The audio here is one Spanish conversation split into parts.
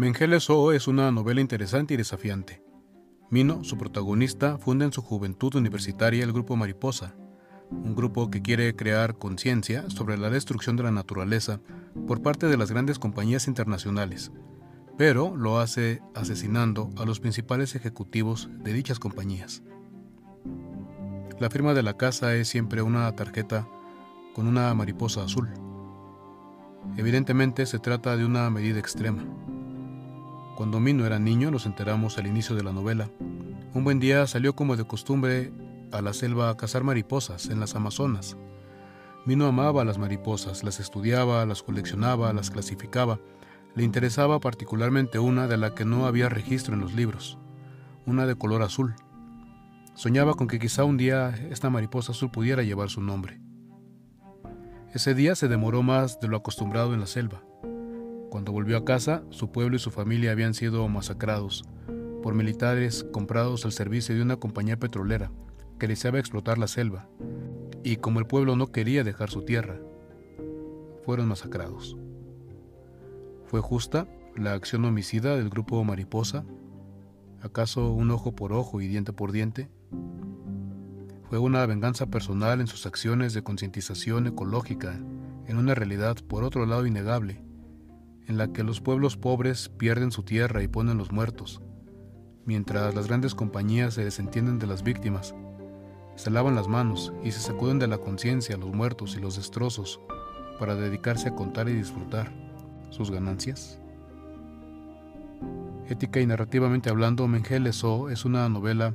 Mengeles O es una novela interesante y desafiante. Mino, su protagonista, funda en su juventud universitaria el grupo Mariposa, un grupo que quiere crear conciencia sobre la destrucción de la naturaleza por parte de las grandes compañías internacionales, pero lo hace asesinando a los principales ejecutivos de dichas compañías. La firma de la casa es siempre una tarjeta con una mariposa azul. Evidentemente se trata de una medida extrema. Cuando Mino era niño, nos enteramos al inicio de la novela, un buen día salió como de costumbre a la selva a cazar mariposas en las Amazonas. Mino amaba las mariposas, las estudiaba, las coleccionaba, las clasificaba. Le interesaba particularmente una de la que no había registro en los libros, una de color azul. Soñaba con que quizá un día esta mariposa azul pudiera llevar su nombre. Ese día se demoró más de lo acostumbrado en la selva. Cuando volvió a casa, su pueblo y su familia habían sido masacrados por militares comprados al servicio de una compañía petrolera que deseaba explotar la selva, y como el pueblo no quería dejar su tierra, fueron masacrados. ¿Fue justa la acción homicida del grupo Mariposa? ¿Acaso un ojo por ojo y diente por diente? Fue una venganza personal en sus acciones de concientización ecológica, en una realidad por otro lado innegable, en la que los pueblos pobres pierden su tierra y ponen los muertos, mientras las grandes compañías se desentienden de las víctimas se lavan las manos y se sacuden de la conciencia los muertos y los destrozos para dedicarse a contar y disfrutar sus ganancias? Ética y narrativamente hablando, Mengeles O es una novela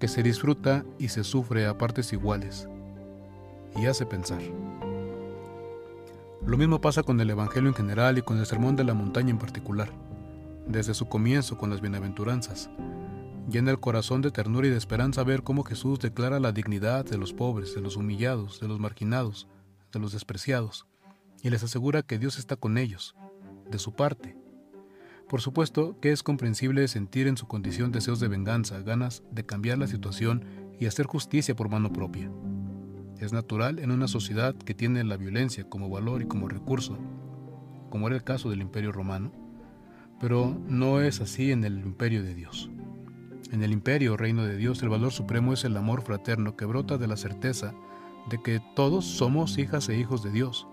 que se disfruta y se sufre a partes iguales y hace pensar. Lo mismo pasa con el Evangelio en general y con el Sermón de la Montaña en particular, desde su comienzo con las bienaventuranzas, Llena el corazón de ternura y de esperanza ver cómo Jesús declara la dignidad de los pobres, de los humillados, de los marginados, de los despreciados, y les asegura que Dios está con ellos, de su parte. Por supuesto que es comprensible sentir en su condición deseos de venganza, ganas de cambiar la situación y hacer justicia por mano propia. Es natural en una sociedad que tiene la violencia como valor y como recurso, como era el caso del imperio romano, pero no es así en el imperio de Dios. En el imperio reino de Dios el valor supremo es el amor fraterno que brota de la certeza de que todos somos hijas e hijos de Dios,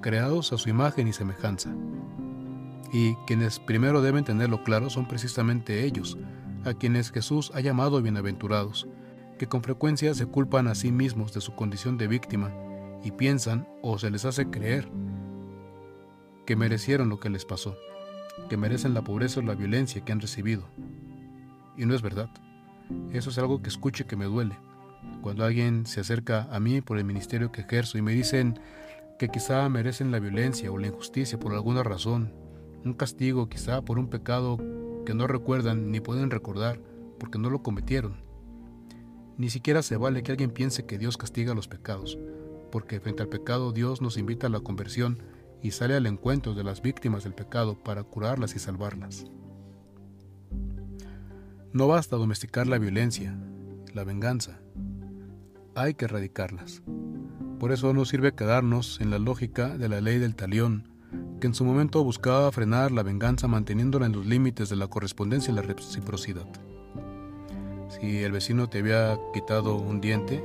creados a su imagen y semejanza. Y quienes primero deben tenerlo claro son precisamente ellos, a quienes Jesús ha llamado bienaventurados, que con frecuencia se culpan a sí mismos de su condición de víctima y piensan o se les hace creer que merecieron lo que les pasó, que merecen la pobreza o la violencia que han recibido, y no es verdad. Eso es algo que escucho y que me duele. Cuando alguien se acerca a mí por el ministerio que ejerzo y me dicen que quizá merecen la violencia o la injusticia por alguna razón, un castigo quizá por un pecado que no recuerdan ni pueden recordar porque no lo cometieron. Ni siquiera se vale que alguien piense que Dios castiga los pecados, porque frente al pecado Dios nos invita a la conversión y sale al encuentro de las víctimas del pecado para curarlas y salvarlas. No basta domesticar la violencia, la venganza. Hay que erradicarlas. Por eso no sirve quedarnos en la lógica de la ley del talión, que en su momento buscaba frenar la venganza manteniéndola en los límites de la correspondencia y la reciprocidad. Si el vecino te había quitado un diente,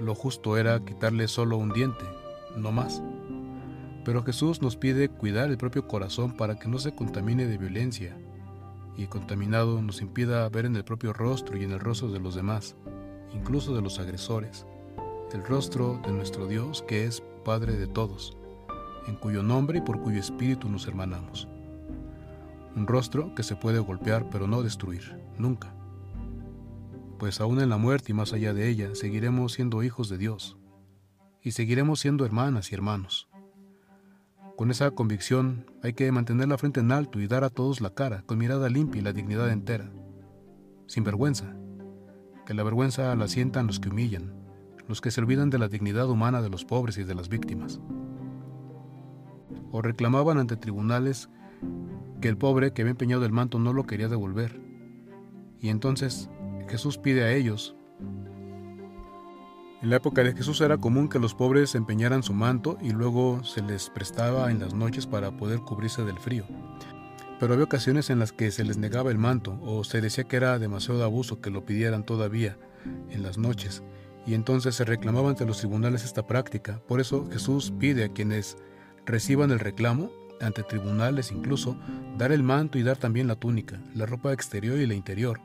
lo justo era quitarle solo un diente, no más. Pero Jesús nos pide cuidar el propio corazón para que no se contamine de violencia, y contaminado nos impida ver en el propio rostro y en el rostro de los demás, incluso de los agresores, el rostro de nuestro Dios que es Padre de todos, en cuyo nombre y por cuyo espíritu nos hermanamos. Un rostro que se puede golpear pero no destruir, nunca. Pues aún en la muerte y más allá de ella seguiremos siendo hijos de Dios y seguiremos siendo hermanas y hermanos. Con esa convicción hay que mantener la frente en alto y dar a todos la cara, con mirada limpia y la dignidad entera. Sin vergüenza. Que la vergüenza la sientan los que humillan, los que se olvidan de la dignidad humana de los pobres y de las víctimas. O reclamaban ante tribunales que el pobre que había empeñado el manto no lo quería devolver. Y entonces Jesús pide a ellos en la época de Jesús era común que los pobres empeñaran su manto y luego se les prestaba en las noches para poder cubrirse del frío. Pero había ocasiones en las que se les negaba el manto o se decía que era demasiado abuso que lo pidieran todavía en las noches y entonces se reclamaba ante los tribunales esta práctica. Por eso Jesús pide a quienes reciban el reclamo, ante tribunales incluso, dar el manto y dar también la túnica, la ropa exterior y la interior,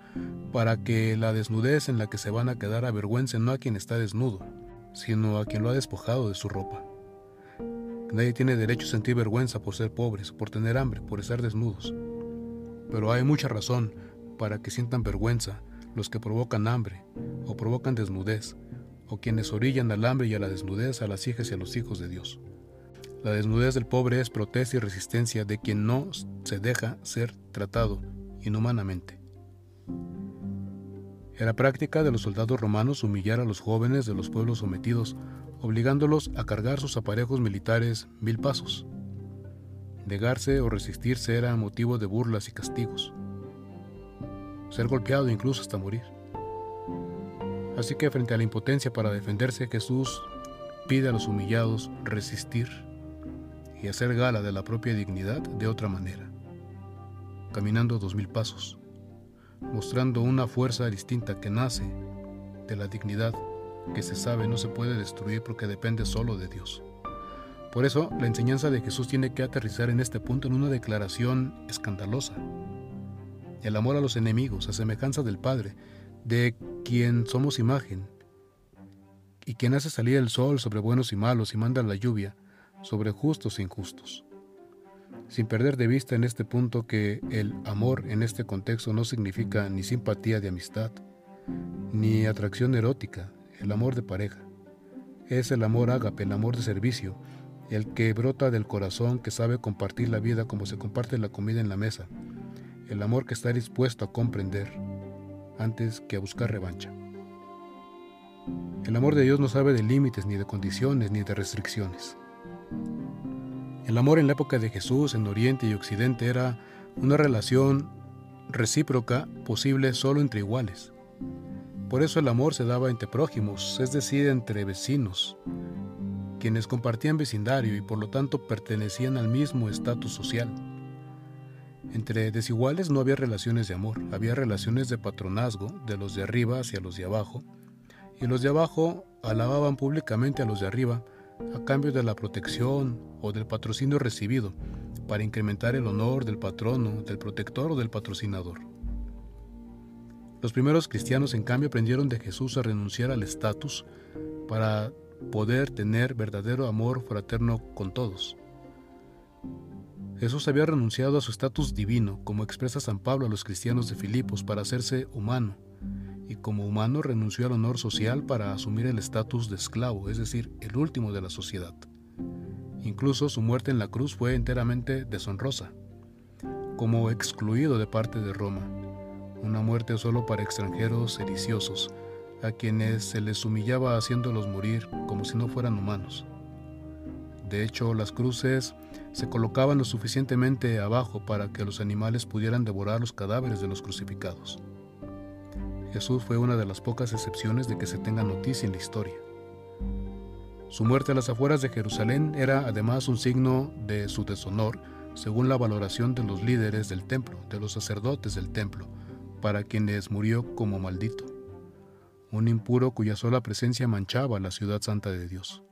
para que la desnudez en la que se van a quedar avergüencen no a quien está desnudo, sino a quien lo ha despojado de su ropa. Nadie tiene derecho a sentir vergüenza por ser pobres, por tener hambre, por estar desnudos. Pero hay mucha razón para que sientan vergüenza los que provocan hambre o provocan desnudez, o quienes orillan al hambre y a la desnudez a las hijas y a los hijos de Dios. La desnudez del pobre es protesta y resistencia de quien no se deja ser tratado inhumanamente. Era práctica de los soldados romanos humillar a los jóvenes de los pueblos sometidos, obligándolos a cargar sus aparejos militares mil pasos. Negarse o resistirse era motivo de burlas y castigos. Ser golpeado incluso hasta morir. Así que frente a la impotencia para defenderse, Jesús pide a los humillados resistir y hacer gala de la propia dignidad de otra manera, caminando dos mil pasos, mostrando una fuerza distinta que nace de la dignidad que se sabe no se puede destruir porque depende solo de Dios. Por eso, la enseñanza de Jesús tiene que aterrizar en este punto en una declaración escandalosa. El amor a los enemigos, a semejanza del Padre, de quien somos imagen, y quien hace salir el sol sobre buenos y malos y manda la lluvia sobre justos e injustos. Sin perder de vista en este punto que el amor en este contexto no significa ni simpatía de amistad, ni atracción erótica, el amor de pareja. Es el amor ágape, el amor de servicio, el que brota del corazón que sabe compartir la vida como se comparte la comida en la mesa, el amor que está dispuesto a comprender, antes que a buscar revancha. El amor de Dios no sabe de límites, ni de condiciones, ni de restricciones. El amor en la época de Jesús en Oriente y Occidente era una relación recíproca posible solo entre iguales. Por eso el amor se daba entre prójimos, es decir, entre vecinos, quienes compartían vecindario y por lo tanto pertenecían al mismo estatus social. Entre desiguales no había relaciones de amor, había relaciones de patronazgo, de los de arriba hacia los de abajo, y los de abajo alababan públicamente a los de arriba a cambio de la protección o del patrocinio recibido, para incrementar el honor del patrono, del protector o del patrocinador. Los primeros cristianos, en cambio, aprendieron de Jesús a renunciar al estatus para poder tener verdadero amor fraterno con todos. Jesús había renunciado a su estatus divino, como expresa San Pablo a los cristianos de Filipos, para hacerse humano, y como humano renunció al honor social para asumir el estatus de esclavo, es decir, el último de la sociedad. Incluso su muerte en la cruz fue enteramente deshonrosa, como excluido de parte de Roma, una muerte solo para extranjeros sediciosos, a quienes se les humillaba haciéndolos morir como si no fueran humanos. De hecho, las cruces se colocaban lo suficientemente abajo para que los animales pudieran devorar los cadáveres de los crucificados. Jesús fue una de las pocas excepciones de que se tenga noticia en la historia. Su muerte a las afueras de Jerusalén era además un signo de su deshonor, según la valoración de los líderes del templo, de los sacerdotes del templo, para quienes murió como maldito, un impuro cuya sola presencia manchaba la ciudad santa de Dios.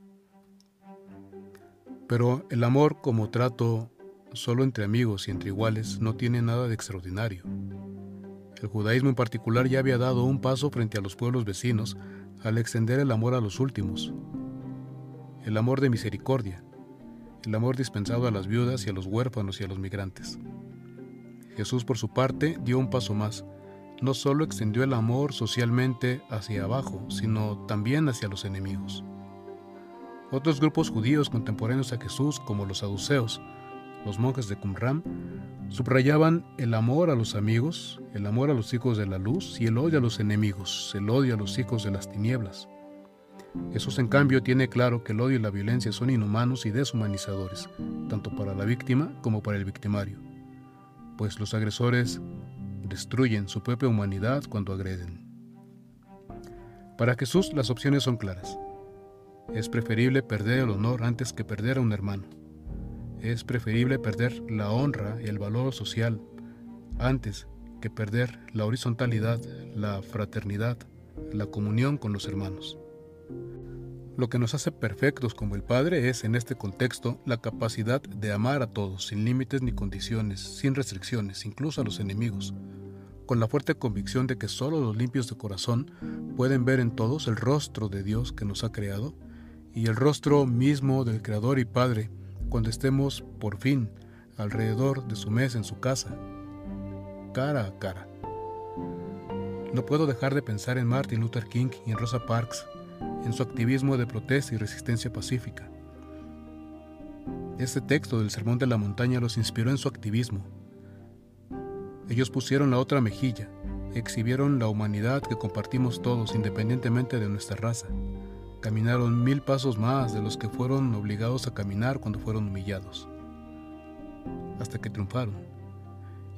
Pero el amor como trato solo entre amigos y entre iguales no tiene nada de extraordinario. El judaísmo en particular ya había dado un paso frente a los pueblos vecinos al extender el amor a los últimos. El amor de misericordia, el amor dispensado a las viudas y a los huérfanos y a los migrantes. Jesús por su parte dio un paso más. No solo extendió el amor socialmente hacia abajo, sino también hacia los enemigos. Otros grupos judíos contemporáneos a Jesús, como los saduceos, los monjes de Qumran, subrayaban el amor a los amigos, el amor a los hijos de la luz y el odio a los enemigos, el odio a los hijos de las tinieblas. Jesús, en cambio, tiene claro que el odio y la violencia son inhumanos y deshumanizadores, tanto para la víctima como para el victimario, pues los agresores destruyen su propia humanidad cuando agreden. Para Jesús las opciones son claras. Es preferible perder el honor antes que perder a un hermano. es preferible perder la honra y el valor social antes que perder la horizontalidad, la fraternidad, la comunión con los hermanos. Lo que nos hace perfectos como el Padre es, en este contexto, la capacidad de amar a todos, sin límites ni condiciones, sin restricciones, incluso a los enemigos, con la fuerte convicción de que solo los limpios de corazón pueden ver en todos el rostro de Dios que nos ha creado y el rostro mismo del Creador y Padre cuando estemos, por fin, alrededor de su mesa en su casa, cara a cara. No puedo dejar de pensar en Martin Luther King y en Rosa Parks, en su activismo de protesta y resistencia pacífica. Este texto del Sermón de la Montaña los inspiró en su activismo. Ellos pusieron la otra mejilla, exhibieron la humanidad que compartimos todos independientemente de nuestra raza. Caminaron mil pasos más de los que fueron obligados a caminar cuando fueron humillados, hasta que triunfaron.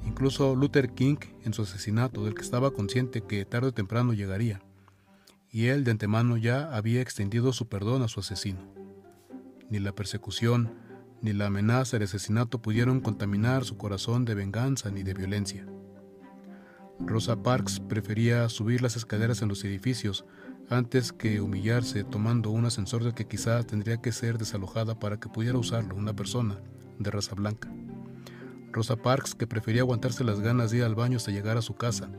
Incluso Luther King, en su asesinato, del que estaba consciente que tarde o temprano llegaría, y él de antemano ya había extendido su perdón a su asesino. Ni la persecución, ni la amenaza de asesinato pudieron contaminar su corazón de venganza ni de violencia. Rosa Parks prefería subir las escaleras en los edificios antes que humillarse tomando un ascensor del que quizá tendría que ser desalojada para que pudiera usarlo una persona de raza blanca. Rosa Parks que prefería aguantarse las ganas de ir al baño hasta llegar a su casa,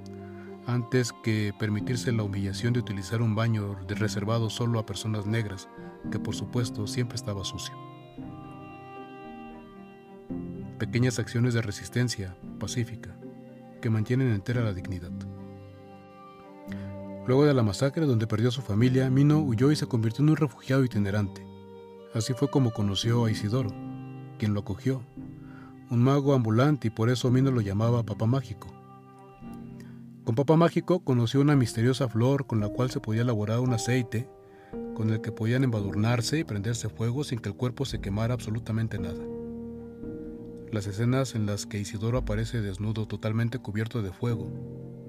antes que permitirse la humillación de utilizar un baño reservado solo a personas negras, que por supuesto siempre estaba sucio. Pequeñas acciones de resistencia pacífica que mantienen entera la dignidad. Luego de la masacre donde perdió su familia, Mino huyó y se convirtió en un refugiado itinerante. Así fue como conoció a Isidoro, quien lo acogió, un mago ambulante y por eso Mino lo llamaba Papá Mágico. Con Papá Mágico conoció una misteriosa flor con la cual se podía elaborar un aceite con el que podían embadurnarse y prenderse fuego sin que el cuerpo se quemara absolutamente nada. Las escenas en las que Isidoro aparece desnudo totalmente cubierto de fuego,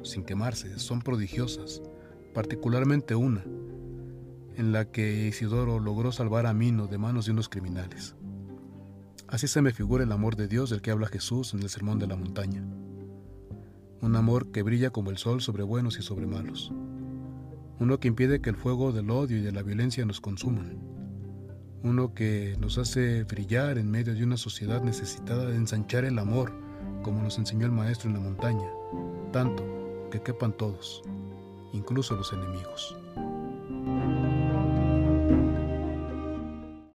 sin quemarse, son prodigiosas, particularmente una, en la que Isidoro logró salvar a Mino de manos de unos criminales. Así se me figura el amor de Dios del que habla Jesús en el Sermón de la Montaña un amor que brilla como el sol sobre buenos y sobre malos, uno que impide que el fuego del odio y de la violencia nos consuman, uno que nos hace brillar en medio de una sociedad necesitada de ensanchar el amor, como nos enseñó el Maestro en la montaña, tanto que quepan todos, incluso los enemigos.